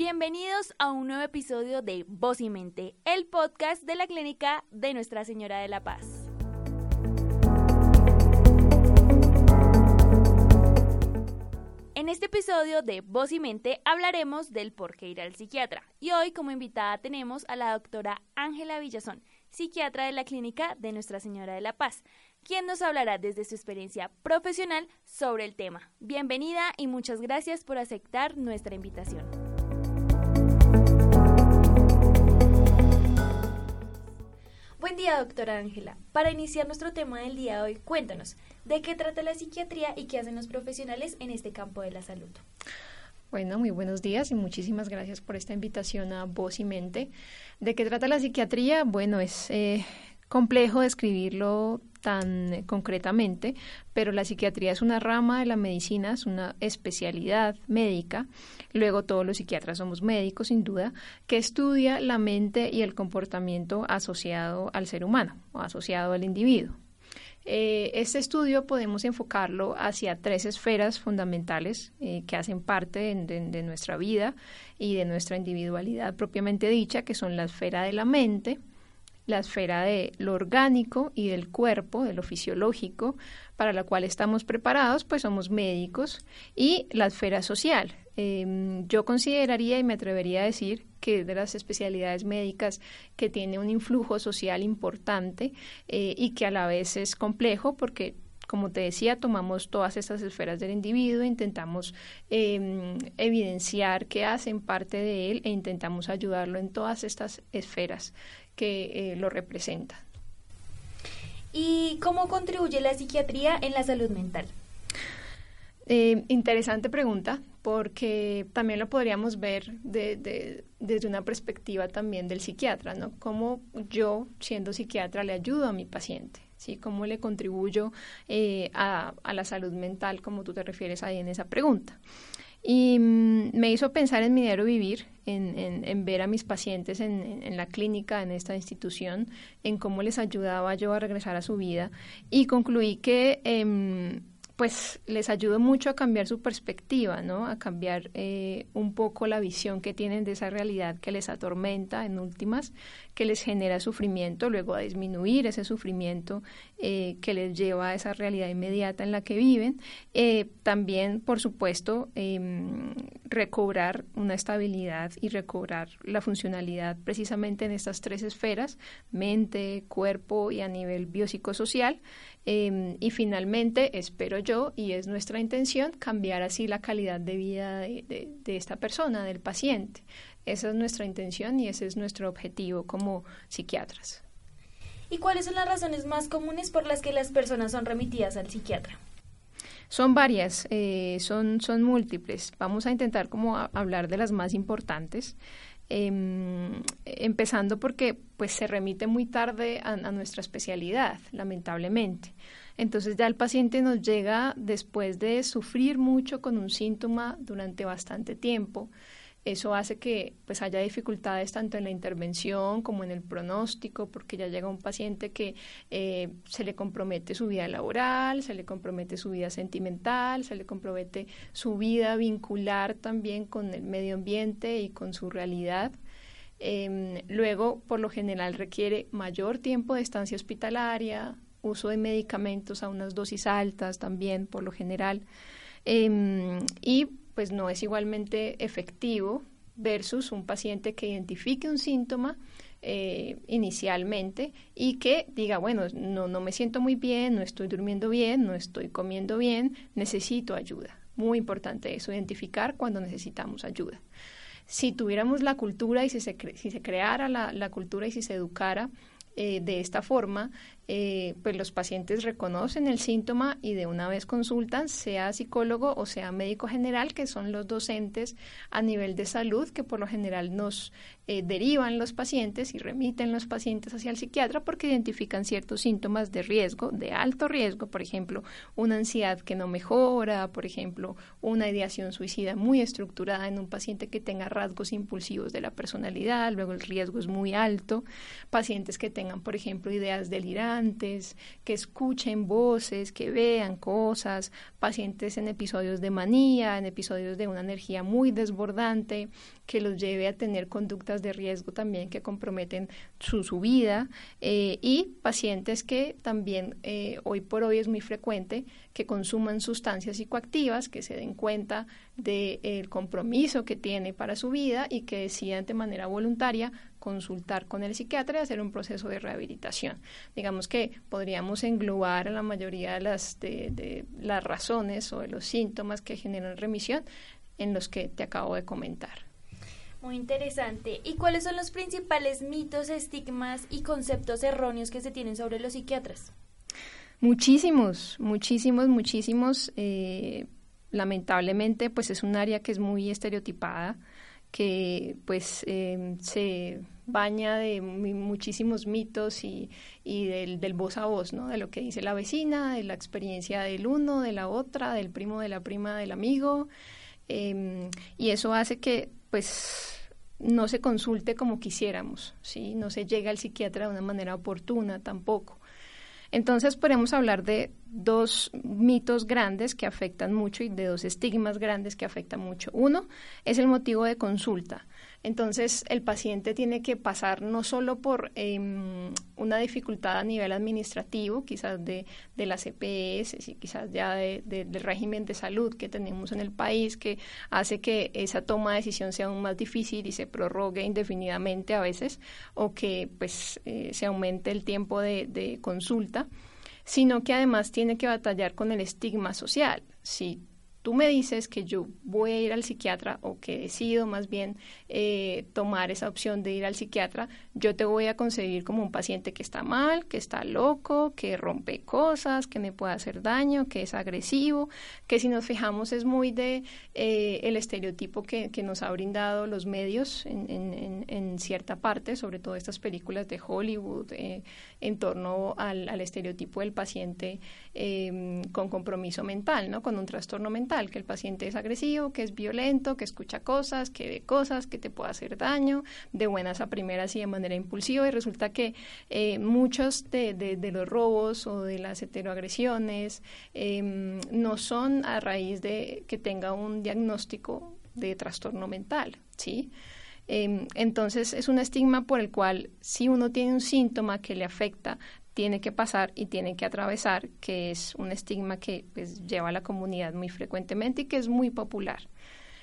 Bienvenidos a un nuevo episodio de Voz y Mente, el podcast de la clínica de Nuestra Señora de la Paz. En este episodio de Voz y Mente hablaremos del por qué ir al psiquiatra. Y hoy como invitada tenemos a la doctora Ángela Villazón, psiquiatra de la clínica de Nuestra Señora de la Paz, quien nos hablará desde su experiencia profesional sobre el tema. Bienvenida y muchas gracias por aceptar nuestra invitación. Buen día, doctora Ángela. Para iniciar nuestro tema del día de hoy, cuéntanos, ¿de qué trata la psiquiatría y qué hacen los profesionales en este campo de la salud? Bueno, muy buenos días y muchísimas gracias por esta invitación a Voz y Mente. ¿De qué trata la psiquiatría? Bueno, es eh, complejo describirlo tan concretamente, pero la psiquiatría es una rama de la medicina, es una especialidad médica. Luego todos los psiquiatras somos médicos, sin duda, que estudia la mente y el comportamiento asociado al ser humano o asociado al individuo. Eh, este estudio podemos enfocarlo hacia tres esferas fundamentales eh, que hacen parte de, nuestra vida y de nuestra individualidad propiamente dicha, que son la esfera de la mente, la esfera de lo orgánico y del cuerpo, de lo fisiológico, para la cual estamos preparados, pues somos médicos, y la esfera social. Em, yo consideraría y me atrevería a decir que de las especialidades médicas que tiene un influjo social importante eh, y que a la vez es complejo porque como te decía, tomamos todas estas esferas del individuo, intentamos em, evidenciar que hacen parte de él e intentamos ayudarlo en todas estas esferas que eh, lo representan. ¿Y cómo contribuye la psiquiatría en la salud mental? Eh, interesante pregunta, porque también lo podríamos ver desde una perspectiva también del psiquiatra, ¿no? Cómo yo, siendo psiquiatra, le ayudo a mi paciente, ¿sí? Cómo le contribuyo eh, a, a, la salud mental, como tú te refieres ahí en esa pregunta. Y mm, me hizo pensar en mi diario vivir, en, en, ver a mis pacientes en, en, la clínica, en esta institución, en cómo les ayudaba yo a regresar a su vida. Y concluí que em, pues les ayudo mucho a cambiar su perspectiva, ¿no? A cambiar eh, un poco la visión que tienen de esa realidad que les atormenta en últimas, que les genera sufrimiento, luego a disminuir ese sufrimiento eh, que les lleva a esa realidad inmediata en la que viven. Eh, también, por supuesto, em, recobrar una estabilidad y recobrar la funcionalidad precisamente en estas tres esferas, mente, cuerpo y a nivel biopsicosocial. Em, y finalmente, espero yo, y es nuestra intención, cambiar así la calidad de vida de, esta persona, del paciente. Esa es nuestra intención y ese es nuestro objetivo como psiquiatras. ¿Y cuáles son las razones más comunes por las que las personas son remitidas al psiquiatra? Son varias, eh, son, son múltiples. Vamos a intentar como hablar de las más importantes. Em, empezando porque pues se remite muy tarde a, nuestra especialidad, lamentablemente. Entonces ya el paciente nos llega después de sufrir mucho con un síntoma durante bastante tiempo eso hace que pues haya dificultades tanto en la intervención como en el pronóstico, porque ya llega un paciente que eh, se le compromete su vida laboral, se le compromete su vida sentimental, se le compromete su vida vincular también con el medio ambiente y con su realidad. Em, luego, por lo general, requiere mayor tiempo de estancia hospitalaria, uso de medicamentos a unas dosis altas también, por lo general. Em, y pues no es igualmente efectivo versus un paciente que identifique un síntoma eh, inicialmente y que diga, bueno, no, no me siento muy bien, no estoy durmiendo bien, no estoy comiendo bien, necesito ayuda. Muy importante eso, identificar cuando necesitamos ayuda. Si tuviéramos la cultura y si se, si se creara la, la cultura y si se educara eh, de esta forma, eh, pues los pacientes reconocen el síntoma y de una vez consultan, sea psicólogo o sea médico general, que son los docentes a nivel de salud que por lo general nos eh, derivan los pacientes y remiten los pacientes hacia el psiquiatra porque identifican ciertos síntomas de riesgo, de alto riesgo, por ejemplo, una ansiedad que no mejora, por ejemplo, una ideación suicida muy estructurada en un paciente que tenga rasgos impulsivos de la personalidad, luego el riesgo es muy alto, pacientes que tengan, por ejemplo, ideas delirantes, que escuchen voces, que vean cosas, pacientes en episodios de manía, en episodios de una energía muy desbordante, que los lleve a tener conductas de riesgo también que comprometen su, su vida, eh, y pacientes que también eh, hoy por hoy es muy frecuente que consuman sustancias psicoactivas, que se den cuenta del compromiso que tiene para su vida y que decidan de manera voluntaria consultar con el psiquiatra y hacer un proceso de rehabilitación. Digamos que podríamos englobar a la mayoría de las, de, las razones o de los síntomas que generan remisión en los que te acabo de comentar. Muy interesante. ¿Y cuáles son los principales mitos, estigmas y conceptos erróneos que se tienen sobre los psiquiatras? Muchísimos, muchísimos, muchísimos. Eh, lamentablemente, pues es un área que es muy estereotipada que pues em, se baña de muchísimos mitos y, y del, del, voz a voz, ¿no? De lo que dice la vecina, de la experiencia del uno, de la otra, del primo, de la prima, del amigo. Em, y eso hace que pues no se consulte como quisiéramos, ¿sí? No se llega al psiquiatra de una manera oportuna tampoco. Entonces podemos hablar de dos mitos grandes que afectan mucho y de dos estigmas grandes que afectan mucho. Uno es el motivo de consulta. Entonces, el paciente tiene que pasar no solo por em, una dificultad a nivel administrativo, quizás de, de las EPS y quizás ya del régimen de salud que tenemos en el país, que hace que esa toma de decisión sea aún más difícil y se prorrogue indefinidamente a veces, o que pues eh, se aumente el tiempo de, de consulta sino que además tiene que batallar con el estigma social. Si tú me dices que yo voy a ir al psiquiatra o que decido más bien eh, tomar esa opción de ir al psiquiatra, yo te voy a concebir como un paciente que está mal, que está loco, que rompe cosas, que me puede hacer daño, que es agresivo, que si nos fijamos es muy de eh, el estereotipo que, que, nos ha brindado los medios en, en, cierta parte, sobre todo estas películas de Hollywood, eh, en torno al, al, estereotipo del paciente con compromiso mental, ¿no? con un trastorno mental, que el paciente es agresivo, que es violento, que escucha cosas, que ve cosas, que te puede hacer daño, de buenas a primeras y de manera impulsiva, y resulta que eh, muchos de, los robos o de las heteroagresiones em, no son a raíz de que tenga un diagnóstico de trastorno mental, ¿sí? Em, entonces es un estigma por el cual si uno tiene un síntoma que le afecta, tiene que pasar y tiene que atravesar, que es un estigma que pues, lleva a la comunidad muy frecuentemente y que es muy popular.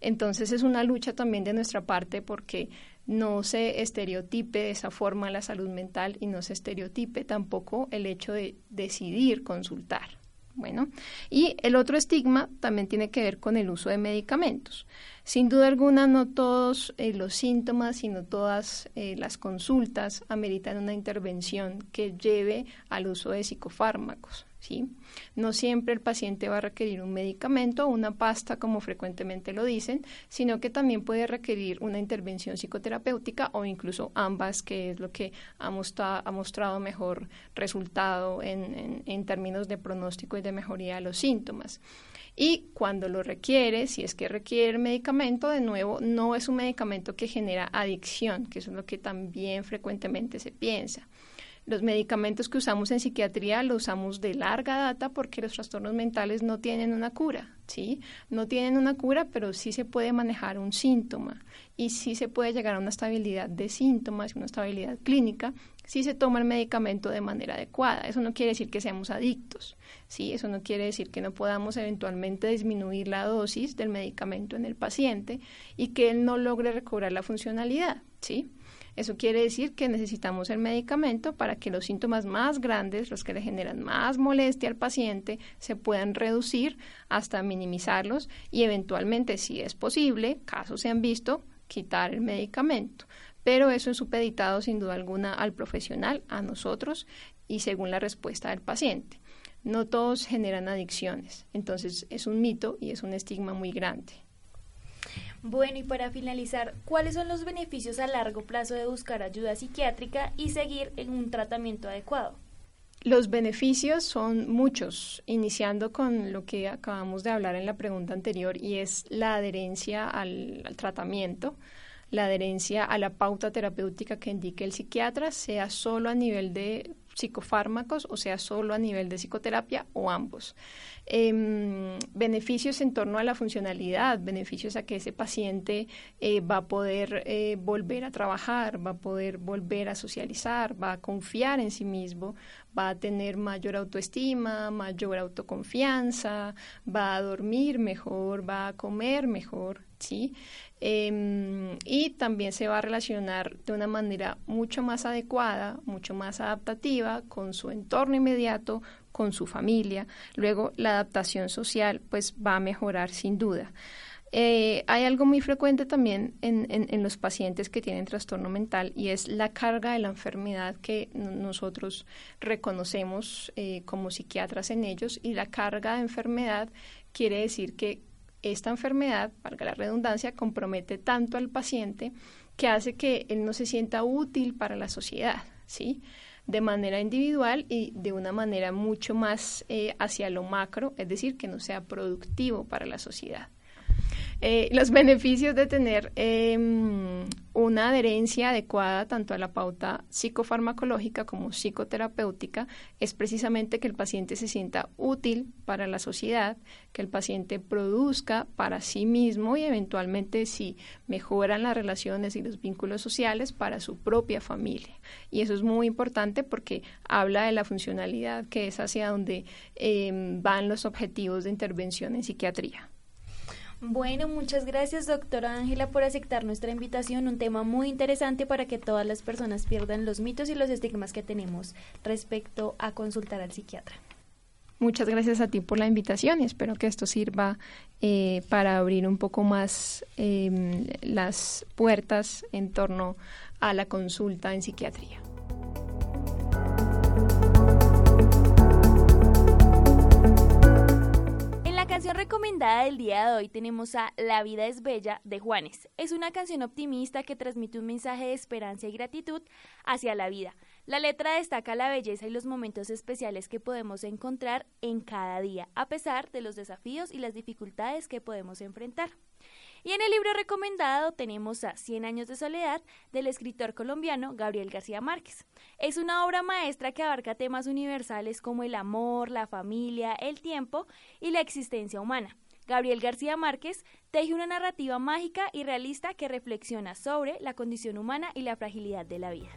Entonces es una lucha también de nuestra parte porque no se estereotipe de esa forma la salud mental y no se estereotipe tampoco el hecho de decidir consultar. Bueno, y el otro estigma también tiene que ver con el uso de medicamentos. Sin duda alguna, no todos eh, los síntomas, sino todas eh, las consultas ameritan una intervención que lleve al uso de psicofármacos. ¿Sí? No siempre el paciente va a requerir un medicamento o una pasta, como frecuentemente lo dicen, sino que también puede requerir una intervención psicoterapéutica o incluso ambas, que es lo que ha, mostrado mejor resultado en, en términos de pronóstico y de mejoría de los síntomas. Y cuando lo requiere, si es que requiere medicamento, de nuevo, no es un medicamento que genera adicción, que eso es lo que también frecuentemente se piensa. Los medicamentos que usamos en psiquiatría los usamos de larga data porque los trastornos mentales no tienen una cura, ¿sí? No tienen una cura, pero sí se puede manejar un síntoma y sí se puede llegar a una estabilidad de síntomas, una estabilidad clínica si se toma el medicamento de manera adecuada. Eso no quiere decir que seamos adictos, ¿sí? Eso no quiere decir que no podamos eventualmente disminuir la dosis del medicamento en el paciente y que él no logre recobrar la funcionalidad, ¿sí? Eso quiere decir que necesitamos el medicamento para que los síntomas más grandes, los que le generan más molestia al paciente, se puedan reducir hasta minimizarlos y eventualmente, si es posible, casos se han visto, quitar el medicamento. Pero eso es supeditado sin duda alguna al profesional, a nosotros y según la respuesta del paciente. No todos generan adicciones, entonces es un mito y es un estigma muy grande. Bueno, y para finalizar, ¿cuáles son los beneficios a largo plazo de buscar ayuda psiquiátrica y seguir en un tratamiento adecuado? Los beneficios son muchos, iniciando con lo que acabamos de hablar en la pregunta anterior y es la adherencia al, al tratamiento, la adherencia a la pauta terapéutica que indique el psiquiatra, sea solo a nivel de psicofármacos, o sea, solo a nivel de psicoterapia o ambos. Em, beneficios en torno a la funcionalidad, beneficios a que ese paciente eh, va a poder eh, volver a trabajar, va a poder volver a socializar, va a confiar en sí mismo, va a tener mayor autoestima, mayor autoconfianza, va a dormir mejor, va a comer mejor, ¿sí? Em, y también se va a relacionar de una manera mucho más adecuada, mucho más adaptativa con su entorno inmediato, con su familia. Luego la adaptación social pues va a mejorar sin duda. Eh, hay algo muy frecuente también en, en, los pacientes que tienen trastorno mental y es la carga de la enfermedad que nosotros reconocemos eh, como psiquiatras en ellos y la carga de enfermedad quiere decir que esta enfermedad, valga la redundancia, compromete tanto al paciente que hace que él no se sienta útil para la sociedad, ¿sí? De manera individual y de una manera mucho más eh, hacia lo macro, es decir, que no sea productivo para la sociedad. Eh, los beneficios de tener em, una adherencia adecuada tanto a la pauta psicofarmacológica como psicoterapéutica es precisamente que el paciente se sienta útil para la sociedad, que el paciente produzca para sí mismo y eventualmente si mejoran las relaciones y los vínculos sociales para su propia familia. Y eso es muy importante porque habla de la funcionalidad que es hacia donde em, van los objetivos de intervención en psiquiatría. Bueno, muchas gracias doctora Ángela por aceptar nuestra invitación, un tema muy interesante para que todas las personas pierdan los mitos y los estigmas que tenemos respecto a consultar al psiquiatra. Muchas gracias a ti por la invitación y espero que esto sirva eh, para abrir un poco más em, las puertas en torno a la consulta en psiquiatría. Recomendada del día de hoy tenemos a La vida es bella de Juanes. Es una canción optimista que transmite un mensaje de esperanza y gratitud hacia la vida. La letra destaca la belleza y los momentos especiales que podemos encontrar en cada día, a pesar de los desafíos y las dificultades que podemos enfrentar. Y en el libro recomendado tenemos a Cien años de soledad del escritor colombiano Gabriel García Márquez. Es una obra maestra que abarca temas universales como el amor, la familia, el tiempo y la existencia humana. Gabriel García Márquez teje una narrativa mágica y realista que reflexiona sobre la condición humana y la fragilidad de la vida.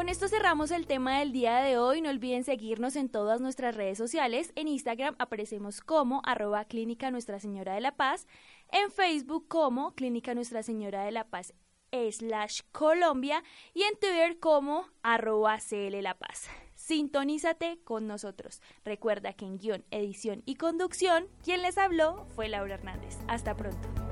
Con esto cerramos el tema del día de hoy. No olviden seguirnos en todas nuestras redes sociales. En Instagram aparecemos como arroba Clínica Nuestra Señora de la Paz. En Facebook como Clínica Nuestra Señora de la Paz slash Colombia. Y en Twitter como arroba CL La Paz. Sintonízate con nosotros. Recuerda que en guion, edición y conducción, quien les habló fue Laura Hernández. Hasta pronto.